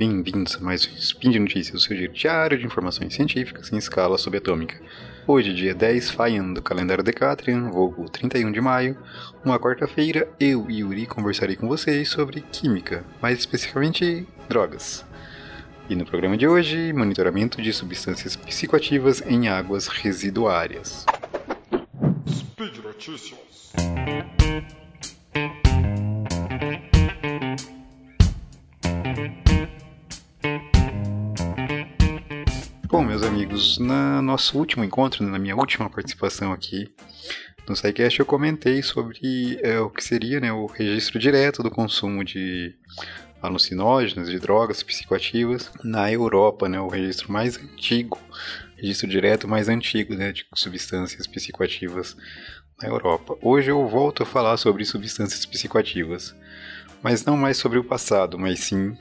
bem-vindos a mais um Spin de Notícias, o seu diário de informações científicas em escala subatômica. Hoje, dia 10 Faian do calendário Decatrian, vulgo 31 de maio, uma quarta-feira, eu e Yuri conversarei com vocês sobre química, mais especificamente drogas. E no programa de hoje, monitoramento de substâncias psicoativas em águas residuárias. Speed Notícias. Amigos, na nosso último encontro, na minha última participação aqui no SciCast, eu comentei sobre é, o que seria né, o registro direto do consumo de alucinógenos, de drogas psicoativas na Europa, né, o registro mais antigo, registro direto mais antigo né, de substâncias psicoativas na Europa. Hoje eu volto a falar sobre substâncias psicoativas, mas não mais sobre o passado, mas sim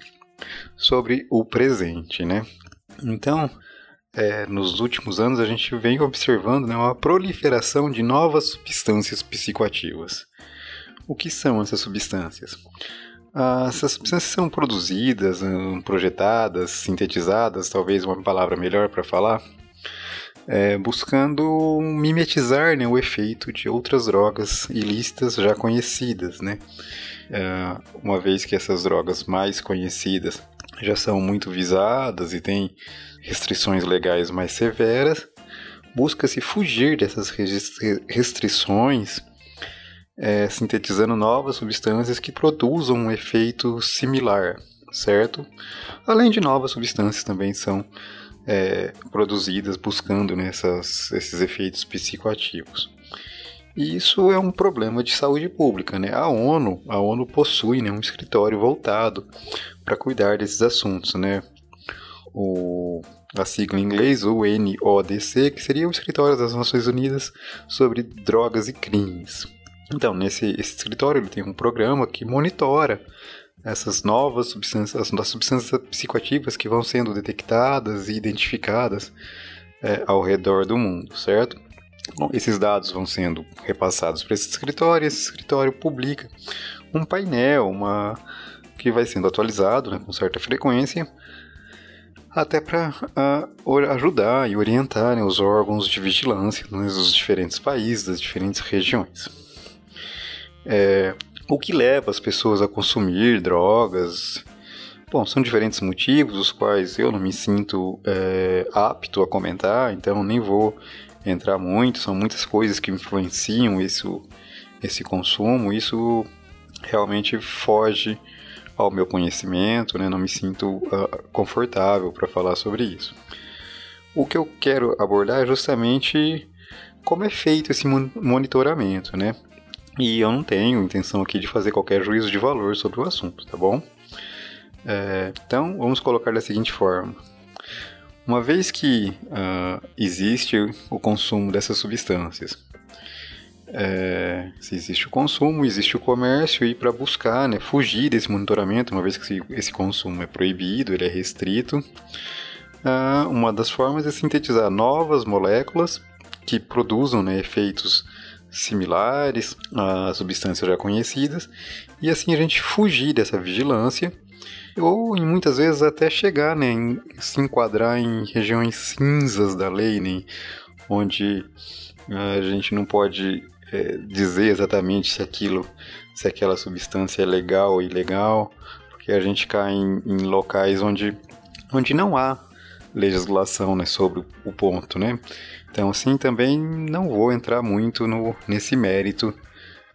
sobre o presente, né? Então, é, nos últimos anos a gente vem observando né, uma proliferação de novas substâncias psicoativas. O que são essas substâncias? Ah, essas substâncias são produzidas, hum, projetadas, sintetizadas, talvez uma palavra melhor para falar, é, buscando mimetizar né, o efeito de outras drogas ilícitas já conhecidas. Né? É, uma vez que essas drogas mais conhecidas já são muito visadas e têm restrições legais mais severas, busca-se fugir dessas restrições, é, sintetizando novas substâncias que produzam um efeito similar, certo? Além de novas substâncias também são é, produzidas buscando né, essas, esses efeitos psicoativos. E isso é um problema de saúde pública, né? A ONU, a ONU possui né, um escritório voltado para cuidar desses assuntos, né? o, a sigla em inglês, o NODC, que seria o Escritório das Nações Unidas sobre Drogas e Crimes. Então, nesse esse escritório ele tem um programa que monitora essas novas substâncias, as substâncias psicoativas que vão sendo detectadas e identificadas é, ao redor do mundo, certo? Bom, esses dados vão sendo repassados para esse escritório, esse escritório publica um painel, uma que vai sendo atualizado né, com certa frequência, até para uh, ajudar e orientar né, os órgãos de vigilância né, dos diferentes países, das diferentes regiões. É, o que leva as pessoas a consumir drogas? Bom, são diferentes motivos, os quais eu não me sinto é, apto a comentar, então nem vou entrar muito. São muitas coisas que influenciam isso, esse consumo. Isso realmente foge ao meu conhecimento, né? Não me sinto uh, confortável para falar sobre isso. O que eu quero abordar é justamente como é feito esse monitoramento, né? E eu não tenho intenção aqui de fazer qualquer juízo de valor sobre o assunto, tá bom? É, então, vamos colocar da seguinte forma. Uma vez que uh, existe o consumo dessas substâncias, é, se existe o consumo, existe o comércio, e para buscar né, fugir desse monitoramento, uma vez que esse consumo é proibido, ele é restrito, ah, uma das formas é sintetizar novas moléculas que produzam né, efeitos similares a substâncias já conhecidas, e assim a gente fugir dessa vigilância, ou muitas vezes até chegar né, em, se enquadrar em regiões cinzas da lei, né, onde a gente não pode é, dizer exatamente se aquilo, se aquela substância é legal ou ilegal, porque a gente cai em, em locais onde, onde não há legislação né, sobre o ponto, né? Então, assim, também não vou entrar muito no, nesse mérito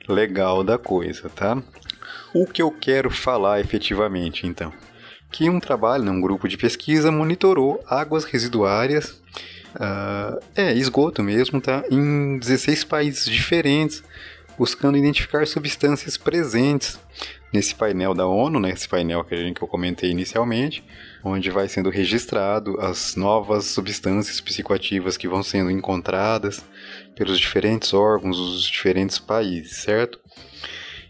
legal da coisa, tá? O que eu quero falar efetivamente, então? Que um trabalho, né, um grupo de pesquisa monitorou águas residuárias Uh, é, esgoto mesmo, tá? Em 16 países diferentes, buscando identificar substâncias presentes nesse painel da ONU, né? Esse painel que, eu comentei inicialmente, onde vai sendo registrado as novas substâncias psicoativas que vão sendo encontradas pelos diferentes órgãos dos diferentes países, certo?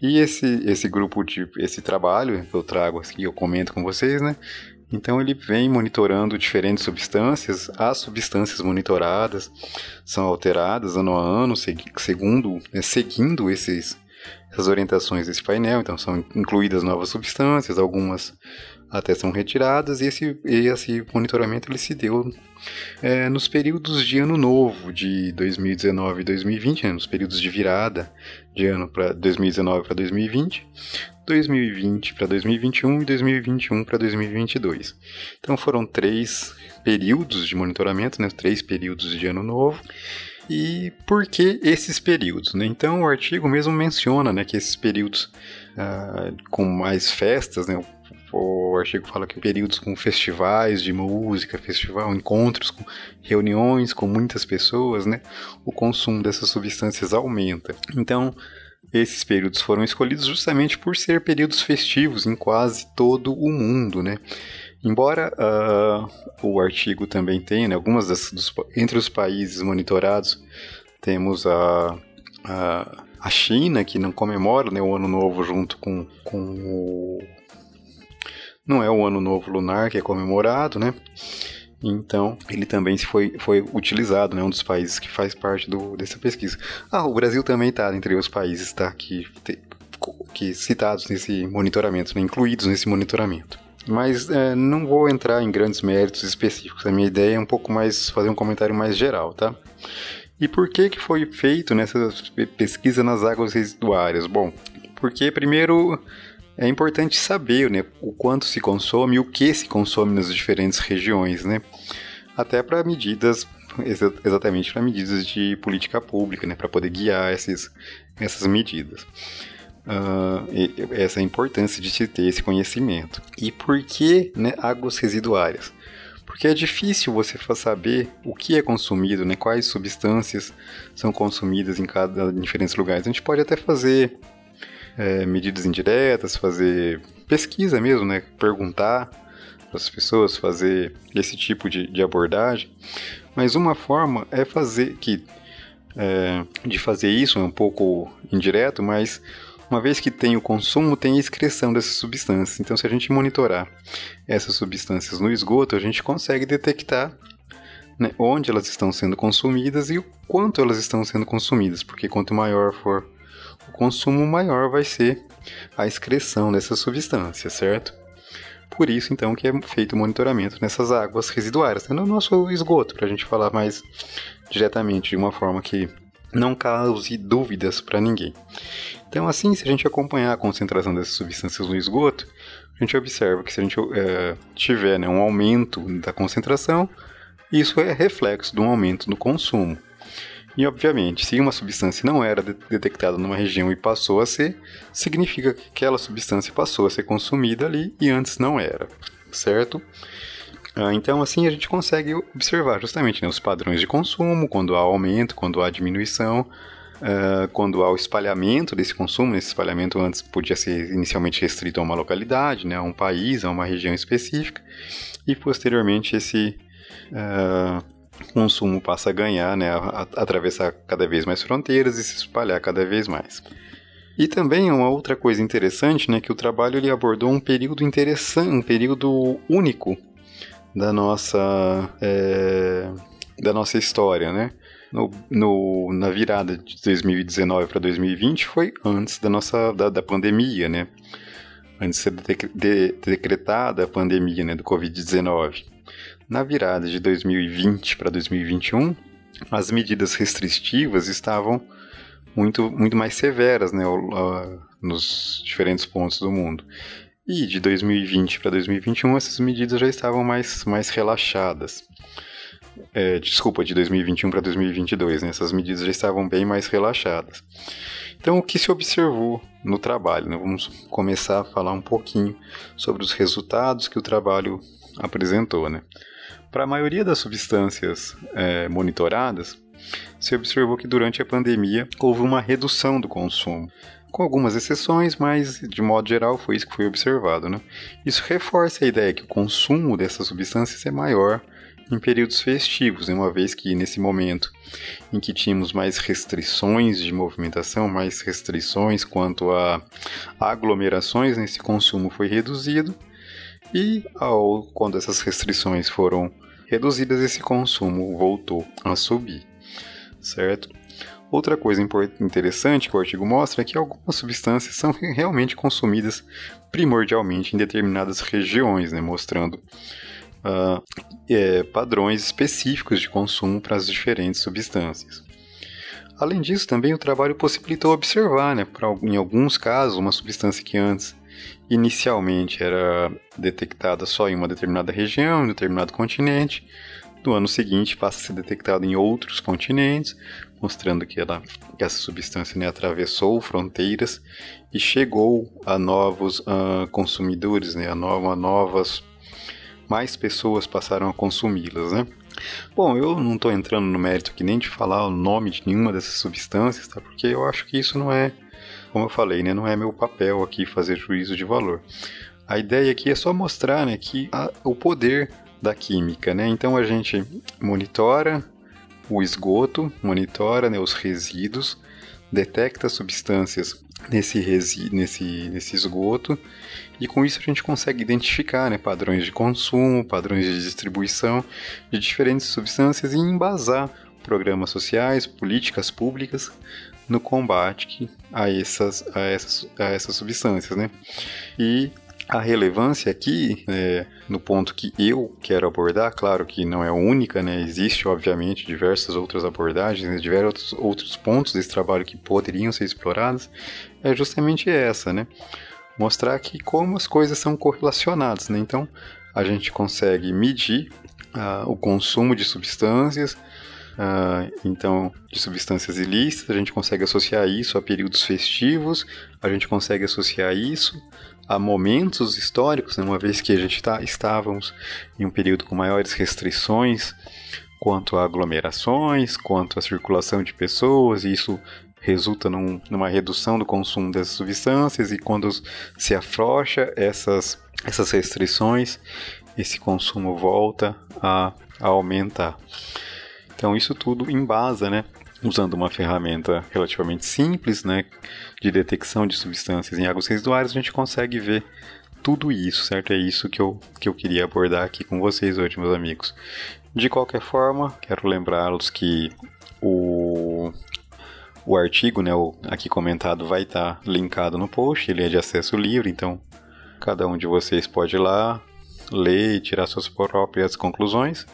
E esse, esse grupo de esse trabalho que eu trago aqui, eu comento com vocês, né? Então ele vem monitorando diferentes substâncias, as substâncias monitoradas são alteradas ano a ano, segundo, né, seguindo esses, essas orientações desse painel, então são incluídas novas substâncias, algumas até são retiradas e esse, esse monitoramento ele se deu é, nos períodos de ano novo de 2019 e 2020, né, nos períodos de virada de ano para 2019 para 2020, 2020 para 2021 e 2021 para 2022. Então foram três períodos de monitoramento, né, três períodos de ano novo. E por que esses períodos? Né? Então o artigo mesmo menciona né, que esses períodos ah, com mais festas, né, o artigo fala que períodos com festivais de música, festival, encontros, com reuniões com muitas pessoas, né, o consumo dessas substâncias aumenta. Então, esses períodos foram escolhidos justamente por ser períodos festivos em quase todo o mundo, né? Embora uh, o artigo também tenha, né, algumas das, dos, entre os países monitorados, temos a, a, a China, que não comemora né, o Ano Novo junto com, com o não é o Ano Novo Lunar que é comemorado, né? Então, ele também foi, foi utilizado, né? Um dos países que faz parte do, dessa pesquisa. Ah, o Brasil também está entre os países tá, que, que citados nesse monitoramento, né, incluídos nesse monitoramento. Mas é, não vou entrar em grandes méritos específicos. A minha ideia é um pouco mais fazer um comentário mais geral, tá? E por que que foi feito nessa pesquisa nas águas residuárias? Bom, porque primeiro é importante saber né, o quanto se consome e o que se consome nas diferentes regiões, né? Até para medidas, exa exatamente para medidas de política pública, né? Para poder guiar esses, essas medidas. Uh, essa é a importância de se ter esse conhecimento. E por que né, águas residuárias? Porque é difícil você saber o que é consumido, né, quais substâncias são consumidas em cada em diferentes lugares. A gente pode até fazer é, medidas indiretas, fazer pesquisa mesmo, né? Perguntar para as pessoas, fazer esse tipo de, de, abordagem. Mas uma forma é fazer que é, de fazer isso é um pouco indireto, mas uma vez que tem o consumo, tem a excreção dessas substâncias. Então, se a gente monitorar essas substâncias no esgoto, a gente consegue detectar né, onde elas estão sendo consumidas e o quanto elas estão sendo consumidas, porque quanto maior for o consumo maior vai ser a excreção dessa substância, certo? Por isso, então, que é feito o monitoramento nessas águas residuárias, né? no nosso esgoto, para a gente falar mais diretamente, de uma forma que não cause dúvidas para ninguém. Então, assim, se a gente acompanhar a concentração dessas substâncias no esgoto, a gente observa que se a gente é, tiver né, um aumento da concentração, isso é reflexo de um aumento do consumo. E, obviamente, se uma substância não era detectada numa região e passou a ser, significa que aquela substância passou a ser consumida ali e antes não era, certo? Ah, então, assim, a gente consegue observar justamente né, os padrões de consumo, quando há aumento, quando há diminuição, Uh, quando há o espalhamento desse consumo, esse espalhamento antes podia ser inicialmente restrito a uma localidade, né, a um país, a uma região específica, e posteriormente esse uh, consumo passa a ganhar, né, a, a, atravessar cada vez mais fronteiras e se espalhar cada vez mais. E também uma outra coisa interessante, né, que o trabalho ele abordou um período interessante, um período único da nossa é, da nossa história, né? No, no, na virada de 2019 para 2020 foi antes da nossa da, da pandemia, né? Antes de ser de, de, decretada a pandemia né, do Covid-19. Na virada de 2020 para 2021, as medidas restritivas estavam muito, muito mais severas né, nos diferentes pontos do mundo. E de 2020 para 2021, essas medidas já estavam mais, mais relaxadas. É, desculpa, de 2021 para 2022, né, essas medidas já estavam bem mais relaxadas. Então, o que se observou no trabalho? Né? Vamos começar a falar um pouquinho sobre os resultados que o trabalho apresentou. Né? Para a maioria das substâncias é, monitoradas, se observou que durante a pandemia houve uma redução do consumo, com algumas exceções, mas de modo geral foi isso que foi observado. Né? Isso reforça a ideia que o consumo dessas substâncias é maior em períodos festivos, uma vez que nesse momento em que tínhamos mais restrições de movimentação, mais restrições quanto a aglomerações, esse consumo foi reduzido e ao, quando essas restrições foram reduzidas, esse consumo voltou a subir, certo? Outra coisa interessante que o artigo mostra é que algumas substâncias são realmente consumidas primordialmente em determinadas regiões, né, mostrando uh, é, padrões específicos de consumo para as diferentes substâncias. Além disso, também o trabalho possibilitou observar, né, pra, em alguns casos, uma substância que antes inicialmente era detectada só em uma determinada região, em um determinado continente, no ano seguinte passa a ser detectada em outros continentes, mostrando que, ela, que essa substância né, atravessou fronteiras e chegou a novos uh, consumidores, né, a, no, a novas mais pessoas passaram a consumi-las, né? Bom, eu não estou entrando no mérito aqui nem de falar o nome de nenhuma dessas substâncias, tá? Porque eu acho que isso não é, como eu falei, né? Não é meu papel aqui fazer juízo de valor. A ideia aqui é só mostrar, né, que a, o poder da química, né? Então a gente monitora o esgoto, monitora né, os resíduos, detecta substâncias nesse, resi nesse, nesse esgoto e com isso a gente consegue identificar né, padrões de consumo, padrões de distribuição de diferentes substâncias e embasar programas sociais, políticas públicas no combate a essas, a essas, a essas substâncias. Né? E a relevância aqui, é, no ponto que eu quero abordar, claro que não é única, né? Existe, obviamente, diversas outras abordagens, né? diversos outros pontos desse trabalho que poderiam ser explorados, é justamente essa, né? Mostrar que como as coisas são correlacionadas, né? Então, a gente consegue medir uh, o consumo de substâncias, uh, então, de substâncias ilícitas, a gente consegue associar isso a períodos festivos, a gente consegue associar isso a momentos históricos, né, uma vez que a gente tá, estávamos em um período com maiores restrições quanto a aglomerações, quanto à circulação de pessoas, e isso resulta num, numa redução do consumo dessas substâncias, e quando se afrouxa essas, essas restrições, esse consumo volta a, a aumentar. Então isso tudo embasa, né, usando uma ferramenta relativamente simples, né, de detecção de substâncias em águas residuárias, a gente consegue ver tudo isso, certo? É isso que eu, que eu queria abordar aqui com vocês hoje, meus amigos. De qualquer forma, quero lembrá-los que o, o artigo, né, o aqui comentado, vai estar tá linkado no post, ele é de acesso livre, então cada um de vocês pode ir lá, ler e tirar suas próprias conclusões.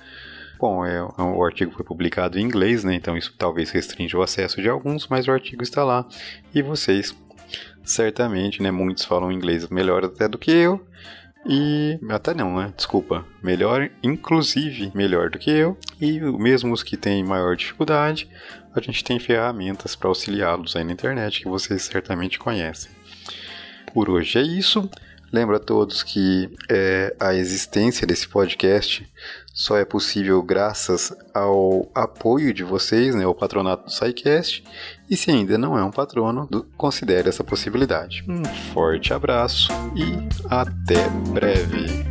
Bom, é, é, o artigo foi publicado em inglês, né? Então isso talvez restrinja o acesso de alguns, mas o artigo está lá e vocês certamente, né? Muitos falam inglês melhor até do que eu. E até não, né? Desculpa. Melhor, inclusive melhor do que eu. E mesmo os que têm maior dificuldade, a gente tem ferramentas para auxiliá-los aí na internet que vocês certamente conhecem. Por hoje é isso. Lembro a todos que é, a existência desse podcast só é possível graças ao apoio de vocês, né, o patronato do SciCast. E se ainda não é um patrono, considere essa possibilidade. Um forte abraço e até breve!